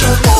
멈춰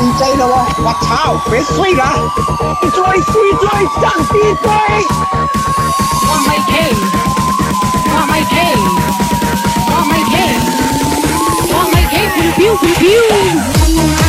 你追咯喎！我操，別衰啦！再衰再爭啲追！我係 K，我係 K，我係 K，我係 K，飄飄飄飄。